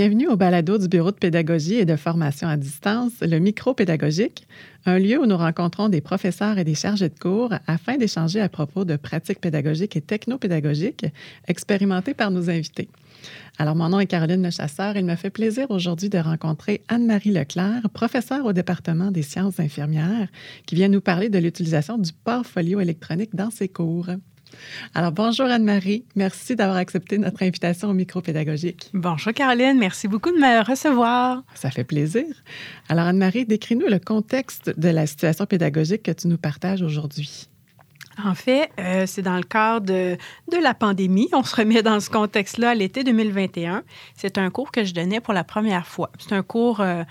bienvenue au balado du Bureau de pédagogie et de formation à distance, le micro pédagogique, un lieu où nous rencontrons des professeurs et des chargés de cours afin d'échanger à propos de pratiques pédagogiques et technopédagogiques expérimentées par nos invités. Alors, mon nom est Caroline Lechasseur et il me fait plaisir aujourd'hui de rencontrer Anne-Marie Leclerc, professeure au département des sciences infirmières, qui vient nous parler de l'utilisation du portfolio électronique dans ses cours. Alors, bonjour Anne-Marie. Merci d'avoir accepté notre invitation au micro pédagogique. Bonjour Caroline. Merci beaucoup de me recevoir. Ça fait plaisir. Alors, Anne-Marie, décris-nous le contexte de la situation pédagogique que tu nous partages aujourd'hui. En fait, euh, c'est dans le cadre de, la pandémie. On se remet dans ce contexte-là à l'été 2021. C'est un cours que je donnais pour la première fois. C'est un cours euh,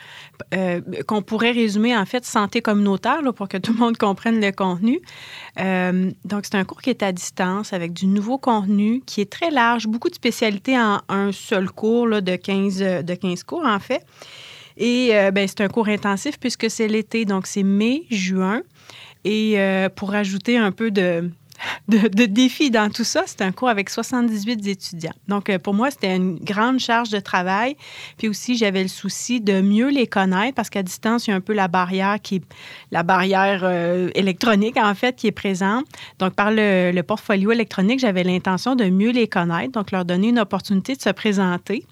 euh, qu'on pourrait résumer en fait santé communautaire pour que tout le monde comprenne le contenu. donc, c'est un cours qui est à distance avec du nouveau contenu qui est très large, beaucoup de spécialités en un seul cours de, 15, de 15 cours en fait. Et ben, c'est un cours intensif puisque c'est l'été, donc c'est mai, juin. Et euh, pour ajouter un peu de, de, défi dans tout ça, c'est un cours avec 78 étudiants. Donc, euh, pour moi, c'était une grande charge de travail. Puis aussi, j'avais le souci de mieux les connaître parce qu'à distance, il y a un peu la barrière qui est la barrière euh, électronique, en fait, qui est présente. Donc, par le, le portfolio électronique, j'avais l'intention de mieux les connaître, donc leur donner une opportunité de se présenter.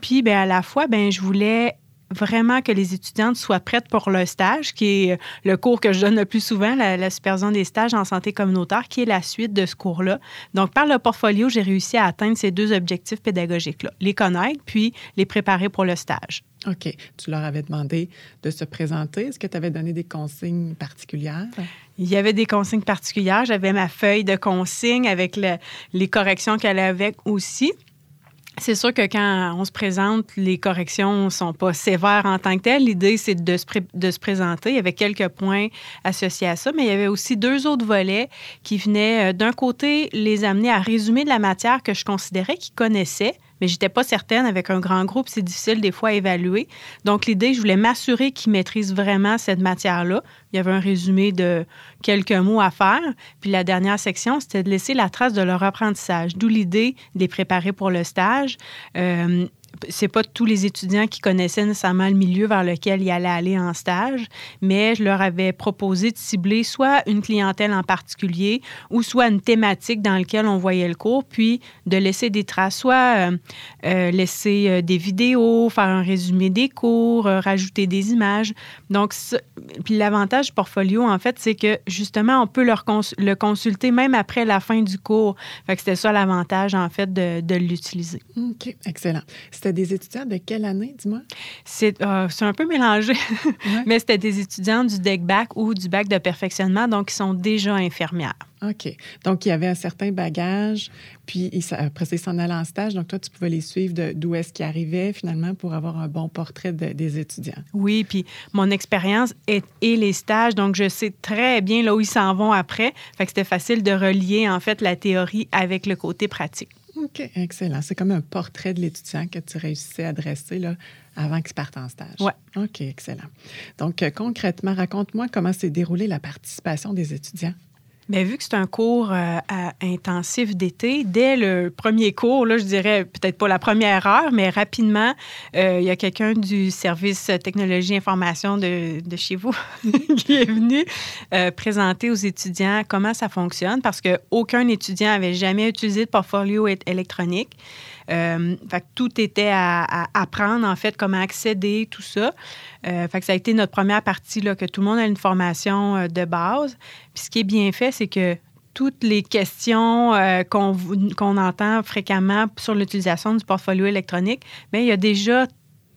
Puis, bien, à la fois, bien, je voulais vraiment que les étudiantes soient prêtes pour le stage, qui est le cours que je donne le plus souvent, la, supervision des stages en santé communautaire, qui est la suite de ce cours-là. Donc, par le portfolio, j'ai réussi à atteindre ces deux objectifs pédagogiques-là, les connaître, puis les préparer pour le stage. OK. Tu leur avais demandé de se présenter. Est-ce que tu avais donné des consignes particulières? Il y avait des consignes particulières. J'avais ma feuille de consignes avec les corrections qu'elle avait aussi. C'est sûr que quand on se présente, les corrections ne sont pas sévères en tant que telles. L'idée, c'est de se, de se présenter. Il y avait quelques points associés à ça, mais il y avait aussi deux autres volets qui venaient, euh, d'un côté, les amener à résumer de la matière que je considérais qu'ils connaissaient, mais j'étais pas certaine. Avec un grand groupe, c'est difficile des fois à évaluer. Donc, l'idée, je voulais m'assurer qu'ils maîtrisent vraiment cette matière-là. Il y avait un résumé de quelques mots à faire. Puis la dernière section, c'était de laisser la trace de leur apprentissage, d'où l'idée de les préparer pour le stage. Euh, c'est pas tous les étudiants qui connaissaient nécessairement le milieu vers lequel ils allaient aller en stage, mais je leur avais proposé de cibler soit une clientèle en particulier ou soit une thématique dans laquelle on voyait le cours, puis de laisser des traces, soit euh, euh, laisser euh, des vidéos, faire un résumé des cours, rajouter des images. Donc, puis l'avantage du portfolio, en fait, c'est que justement, on peut leur le consulter même après la fin du cours. Fait que c'était ça l'avantage, en fait, de, de l'utiliser. OK, excellent. C'était des étudiants de quelle année, dis-moi? C'est euh, un peu mélangé, mais c'était des étudiants du DEC bac ou du bac de perfectionnement, donc ils sont déjà infirmières. OK. Donc, il y avait un certain bagage, puis après ça, ils s'en allaient en stage. Donc, toi, tu pouvais les suivre d'où est-ce qu'ils arrivaient finalement pour avoir un bon portrait des étudiants. Oui, puis mon expérience et, les stages, donc je sais très bien là où ils s'en vont après. Fait que c'était facile de relier en fait la théorie avec le côté pratique. OK, excellent. C'est comme un portrait de l'étudiant que tu réussissais à dresser là, avant qu'il parte en stage. Oui. OK, excellent. Donc, euh, concrètement, raconte-moi comment s'est déroulée la participation des étudiants. Bien, vu que c'est un cours euh, intensif d'été, dès le premier cours, là, je dirais peut-être pas la première heure, mais rapidement, euh, il y a quelqu'un du service technologie information de, de chez vous qui est venu euh, présenter aux étudiants comment ça fonctionne parce qu'aucun étudiant avait jamais utilisé de portfolio électronique. Euh, fait tout était à, apprendre, en fait, comment accéder, tout ça. Euh, fait que ça a été notre première partie, là, que tout le monde a une formation euh, de base. Puis ce qui est bien fait, c'est que toutes les questions qu'on entend fréquemment sur l'utilisation du portfolio électronique, il y a déjà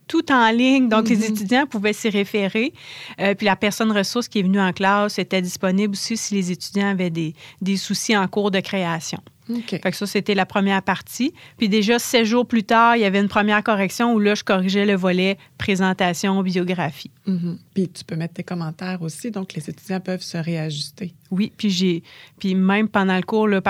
tout en ligne. Donc, les mm-hmm. étudiants pouvaient s'y référer. puis la personne ressource qui est venue en classe était disponible aussi si les étudiants avaient des, des soucis en cours de création. Fait que ça, c'était la première partie. Puis déjà, sept jours plus tard, il y avait une première correction où là, je corrigeais le volet présentation, biographie. Mm-hmm. Puis tu peux mettre tes commentaires aussi, donc les étudiants peuvent se réajuster. Oui, puis j'ai, puis même pendant le cours, là,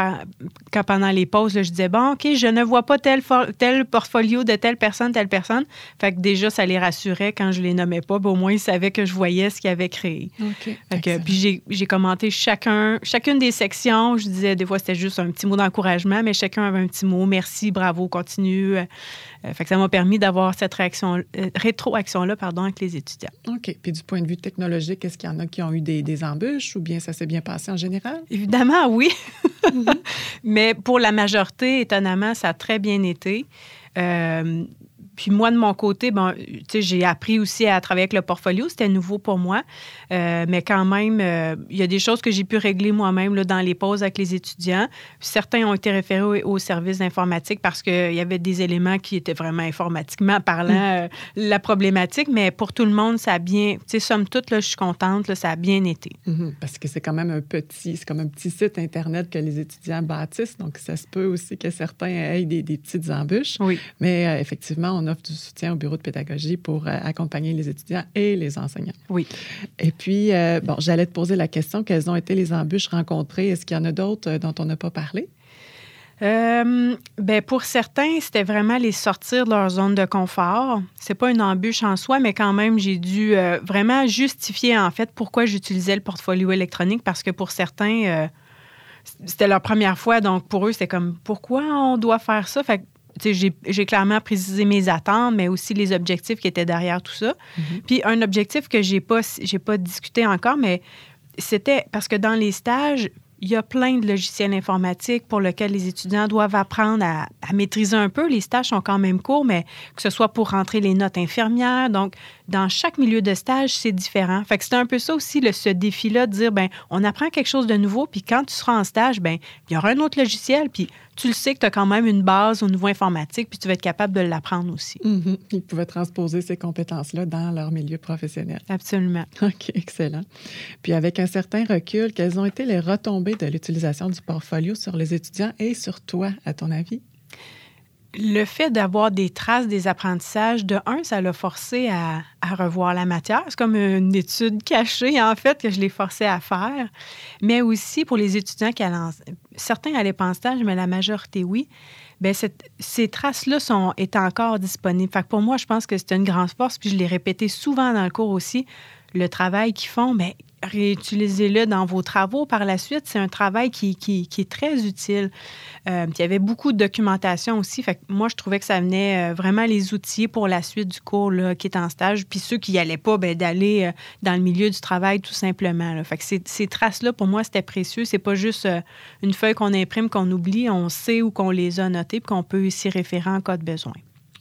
quand pendant les pauses, je disais bon, ok, je ne vois pas tel, tel portfolio de telle personne, telle personne. Fait que déjà, ça les rassurait quand je les nommais pas. Ben, au moins, ils savaient que je voyais ce qu'ils avaient créé. Puis j'ai, commenté chacun, chacune des sections. Je disais des fois c'était juste un petit mot dans d'encouragement, mais chacun avait un petit mot. Merci, bravo, continue. fait que ça m'a permis d'avoir cette réaction, rétroaction-là pardon, avec les étudiants. OK. Puis du point de vue technologique, est-ce qu'il y en a qui ont eu des, des embûches ou bien ça s'est bien passé en général? Évidemment, oui. Mhm. mais pour la majorité, étonnamment, ça a très bien été. Euh, puis moi, de mon côté, bon, j'ai appris aussi à travailler avec le portfolio. C'était nouveau pour moi. Euh, mais quand même, euh, il y a des choses que j'ai pu régler moi-même dans les pauses avec les étudiants. Certains ont été référés au, service d'informatique parce qu'il y avait des éléments qui étaient vraiment informatiquement parlant mm. euh, la problématique. Mais pour tout le monde, ça a bien... Tu sais, somme toute, là, je suis contente, là, ça a bien été. Mm-hmm. parce que c'est quand même un petit... C'est comme un petit site Internet que les étudiants bâtissent. Donc, ça se peut aussi que certains aient des, des petites embûches. Oui. Mais effectivement, on offre du soutien au bureau de pédagogie pour euh, accompagner les étudiants et les enseignants. Oui. Et puis, euh, bon, j'allais te poser la question, quelles ont été les embûches rencontrées? Est-ce qu'il y en a d'autres euh, dont on n'a pas parlé? ben pour certains, c'était vraiment les sortir de leur zone de confort. C'est pas une embûche en soi, mais quand même, j'ai dû vraiment justifier en fait pourquoi j'utilisais le portfolio électronique parce que pour certains, c'était leur première fois, donc pour eux, c'était comme pourquoi on doit faire ça? Fait j'ai clairement précisé mes attentes, mais aussi les objectifs qui étaient derrière tout ça. Mm-hmm. Puis un objectif que j'ai pas, j'ai pas discuté encore, mais c'était parce que dans les stages, il y a plein de logiciels informatiques pour lesquels les étudiants doivent apprendre à, maîtriser un peu. Les stages sont quand même courts, mais que ce soit pour rentrer les notes infirmières. Donc, dans chaque milieu de stage, c'est différent. Fait que c'est un peu ça aussi, le, ce défi-là, de dire, ben on apprend quelque chose de nouveau, puis quand tu seras en stage, ben il y aura un autre logiciel, puis tu le sais que tu as quand même une base au niveau informatique, puis tu vas être capable de l'apprendre aussi. Mm-hmm. Ils pouvaient transposer ces compétences-là dans leur milieu professionnel. Absolument. OK, excellent. Puis avec un certain recul, quelles ont été les retombées de l'utilisation du portfolio sur les étudiants et sur toi, à ton avis? Le fait d'avoir des traces des apprentissages, de un, ça l'a forcé à, revoir la matière. C'est comme une étude cachée, en fait, que je l'ai forcé à faire. Mais aussi pour les étudiants qui allaient... Certains allaient en stage, mais la majorité, oui. Bien, ces traces-là sont encore disponibles. Fait pour moi, je pense que c'est une grande force. Puis je l'ai répété souvent dans le cours aussi. Le travail qu'ils font, bien, réutilisez-le dans vos travaux par la suite. C'est un travail qui, qui, est très utile. Euh, il y avait beaucoup de documentation aussi. Fait que moi, je trouvais que ça venait euh, vraiment les outils pour la suite du cours là, qui est en stage. Puis ceux qui n'y allaient pas, ben, d'aller euh, dans le milieu du travail tout simplement. Fait que ces, ces traces-là, pour moi, c'était précieux. C'est pas juste une feuille qu'on imprime, qu'on oublie. On sait où qu'on les a notées puis qu'on peut s'y référer en cas de besoin.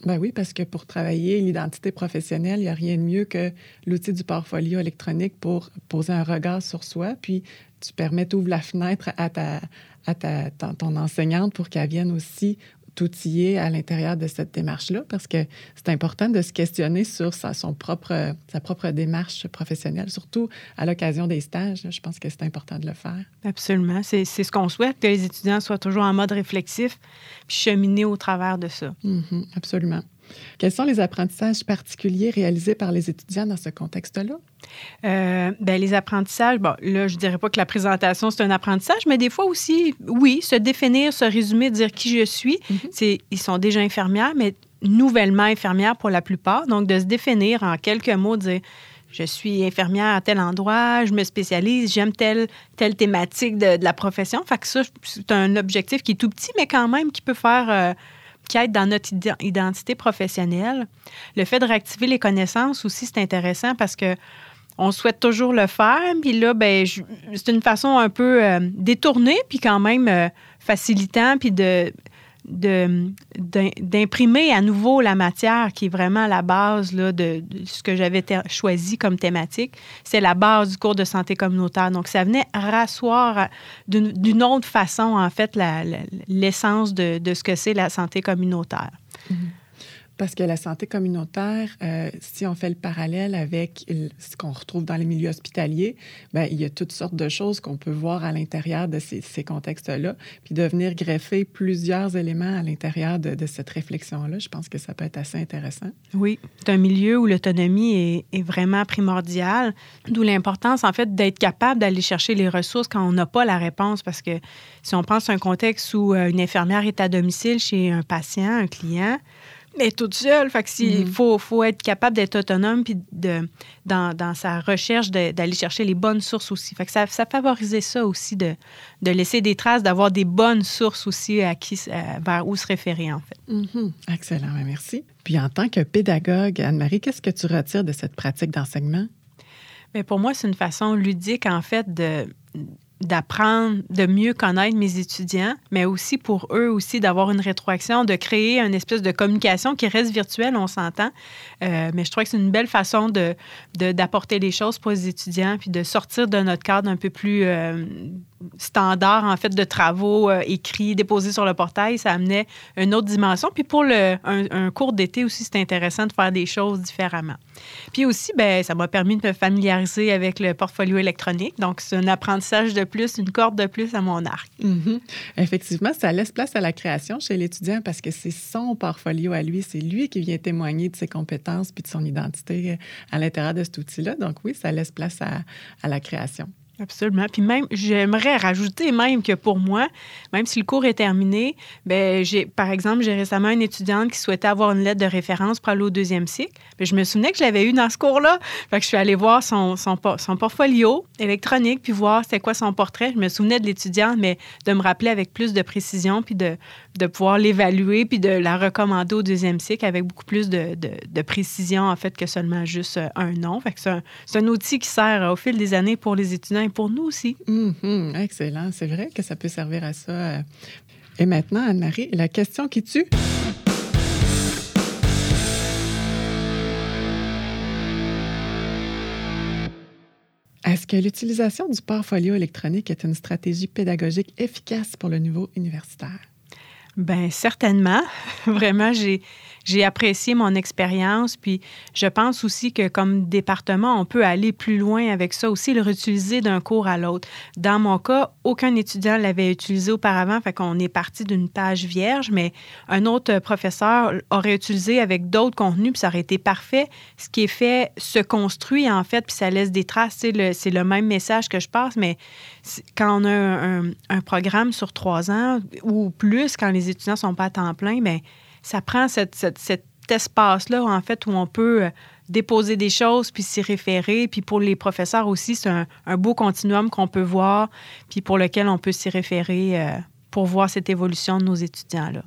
Ben oui, parce que pour travailler l'identité professionnelle, il n'y a rien de mieux que l'outil du portfolio électronique pour poser un regard sur soi. Puis tu permets, tu ouvres la fenêtre à, ta, à ta, ton enseignante pour qu'elle vienne aussi outillé à l'intérieur de cette démarche-là parce que c'est important de se questionner sur sa, son propre, sa propre démarche professionnelle, surtout à l'occasion des stages. Je pense que c'est important de le faire. Absolument. C'est, ce qu'on souhaite, que les étudiants soient toujours en mode réflexif puis cheminer au travers de ça. Mm-hmm. absolument. Quels sont les apprentissages particuliers réalisés par les étudiants dans ce contexte-là? Euh, ben, les apprentissages, bon, là, je ne dirais pas que la présentation, c'est un apprentissage, mais des fois aussi, oui, se définir, se résumer, dire qui je suis. Mhm. c'est, ils sont déjà infirmières, mais nouvellement infirmières pour la plupart. Donc, de se définir en quelques mots, dire je suis infirmière à tel endroit, je me spécialise, j'aime telle, telle thématique de, la profession. Fait que ça, c'est un objectif qui est tout petit, mais quand même qui peut faire. Euh, qui aide dans notre identité professionnelle. Le fait de réactiver les connaissances aussi, c'est intéressant parce que on souhaite toujours le faire, puis là, ben, c'est une façon un peu euh, détournée, puis quand même euh, facilitant, puis de d'imprimer à nouveau la matière qui est vraiment la base là, de, ce que j'avais choisi comme thématique. C'est la base du cours de santé communautaire. Donc, ça venait rasseoir d'une autre façon, en fait, l'essence de, de, ce que c'est la santé communautaire. Mm-hmm. Parce que la santé communautaire, euh, si on fait le parallèle avec ce qu'on retrouve dans les milieux hospitaliers, bien, il y a toutes sortes de choses qu'on peut voir à l'intérieur de ces, contextes-là, puis de venir greffer plusieurs éléments à l'intérieur de, de cette réflexion-là, je pense que ça peut être assez intéressant. Oui, c'est un milieu où l'autonomie est, est, vraiment primordiale, d'où l'importance, en fait, d'être capable d'aller chercher les ressources quand on n'a pas la réponse, parce que si on pense à un contexte où euh, une infirmière est à domicile chez un patient, un client, Mais toute seule. Fait que si, Mhm. faut, faut être capable d'être autonome puis de, dans, dans sa recherche de- d'aller chercher les bonnes sources aussi. Fait que ça, ça favorisait ça aussi de, de laisser des traces, d'avoir des bonnes sources aussi à qui, à- vers où se référer en fait. Mhm. Excellent, ben, merci. Puis en tant que pédagogue, Anne-Marie, qu'est-ce que tu retires de cette pratique d'enseignement? Mais pour moi, c'est une façon ludique, en fait, de d'apprendre, de mieux connaître mes étudiants, mais aussi pour eux aussi d'avoir une rétroaction, de créer une espèce de communication qui reste virtuelle, on s'entend. Euh, mais je trouve que c'est une belle façon de, d'apporter les choses pour les étudiants, puis de sortir de notre cadre un peu plus euh, standard, en fait, de travaux euh, écrits, déposés sur le portail. Ça amenait une autre dimension. Puis pour le, un, cours d'été aussi, c'est intéressant de faire des choses différemment. Puis aussi, ben, ça m'a permis de me familiariser avec le portfolio électronique. Donc, c'est un apprentissage de plus, une corde de plus à mon arc. Mhm. Effectivement, ça laisse place à la création chez l'étudiant parce que c'est son portfolio à lui, c'est lui qui vient témoigner de ses compétences puis de son identité à l'intérieur de cet outil-là. Donc oui, ça laisse place à, à la création. Absolument. Puis même, j'aimerais rajouter même que pour moi, même si le cours est terminé, ben j'ai, par exemple, j'ai récemment une étudiante qui souhaitait avoir une lettre de référence pour aller au deuxième cycle. Je me souvenais que je l'avais eu dans ce cours-là. Fait que je suis allée voir son, son, por- son portfolio électronique, puis voir c'était quoi son portrait. Je me souvenais de l'étudiante, mais de me rappeler avec plus de précision, puis de, de pouvoir l'évaluer, puis de la recommander au deuxième cycle avec beaucoup plus de, de, de précision, en fait, que seulement juste euh, un nom. Fait que c'est un, c'est un outil qui sert euh, au fil des années pour les étudiants pour nous aussi. Mhm. Excellent. C'est vrai que ça peut servir à ça. Et maintenant, Anne-Marie, la question qui tue. Est-ce que l'utilisation du portfolio électronique est une stratégie pédagogique efficace pour le niveau universitaire? Ben certainement. Vraiment, j'ai j'ai apprécié mon expérience. Puis je pense aussi que comme département, on peut aller plus loin avec ça aussi, le réutiliser d'un cours à l'autre. Dans mon cas, aucun étudiant l'avait utilisé auparavant, fait qu'on est parti d'une page vierge, mais un autre professeur aurait utilisé avec d'autres contenus, puis ça aurait été parfait. Ce qui est fait se construit en fait, puis ça laisse des traces. C'est le même message que je passe, mais quand on a un, programme sur trois ans ou plus, quand les étudiants sont pas à temps plein, bien, ça prend cet espace-là, en fait, où on peut euh, déposer des choses, puis s'y référer. Puis pour les professeurs aussi, c'est un, un beau continuum qu'on peut voir, puis pour lequel on peut s'y référer euh, pour voir cette évolution de nos étudiants-là.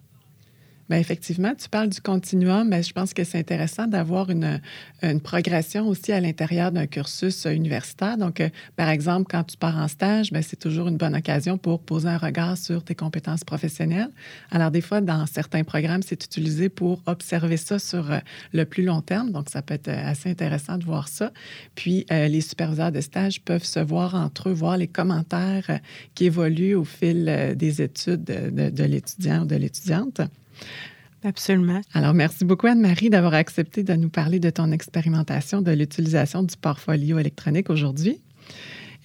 Bien, effectivement, tu parles du continuum, mais je pense que c'est intéressant d'avoir une, progression aussi à l'intérieur d'un cursus universitaire. Donc, euh, par exemple, quand tu pars en stage, bien, c'est toujours une bonne occasion pour poser un regard sur tes compétences professionnelles. Alors, des fois, dans certains programmes, c'est utilisé pour observer ça sur euh, le plus long terme. Donc, ça peut être euh, assez intéressant de voir ça. Puis, les superviseurs de stage peuvent se voir entre eux, voir les commentaires qui évoluent au fil des études de, de- de l'étudiant ou de l'étudiante. Absolument. Alors, merci beaucoup, Anne-Marie, d'avoir accepté de nous parler de ton expérimentation de l'utilisation du portfolio électronique aujourd'hui.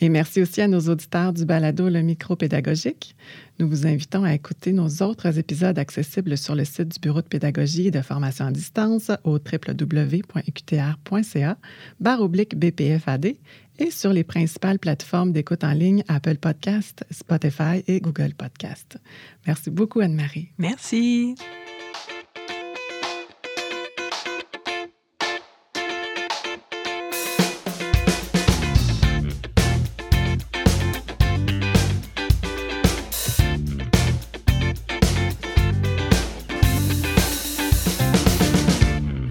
Et merci aussi à nos auditeurs du balado Le Micro Pédagogique. Nous vous invitons à écouter nos autres épisodes accessibles sur le site du Bureau de pédagogie et de formation à distance au www.uqtr.ca, barre oblique BPFAD, et sur les principales plateformes d'écoute en ligne Apple Podcast, Spotify et Google Podcast. Merci beaucoup, Anne-Marie. Merci.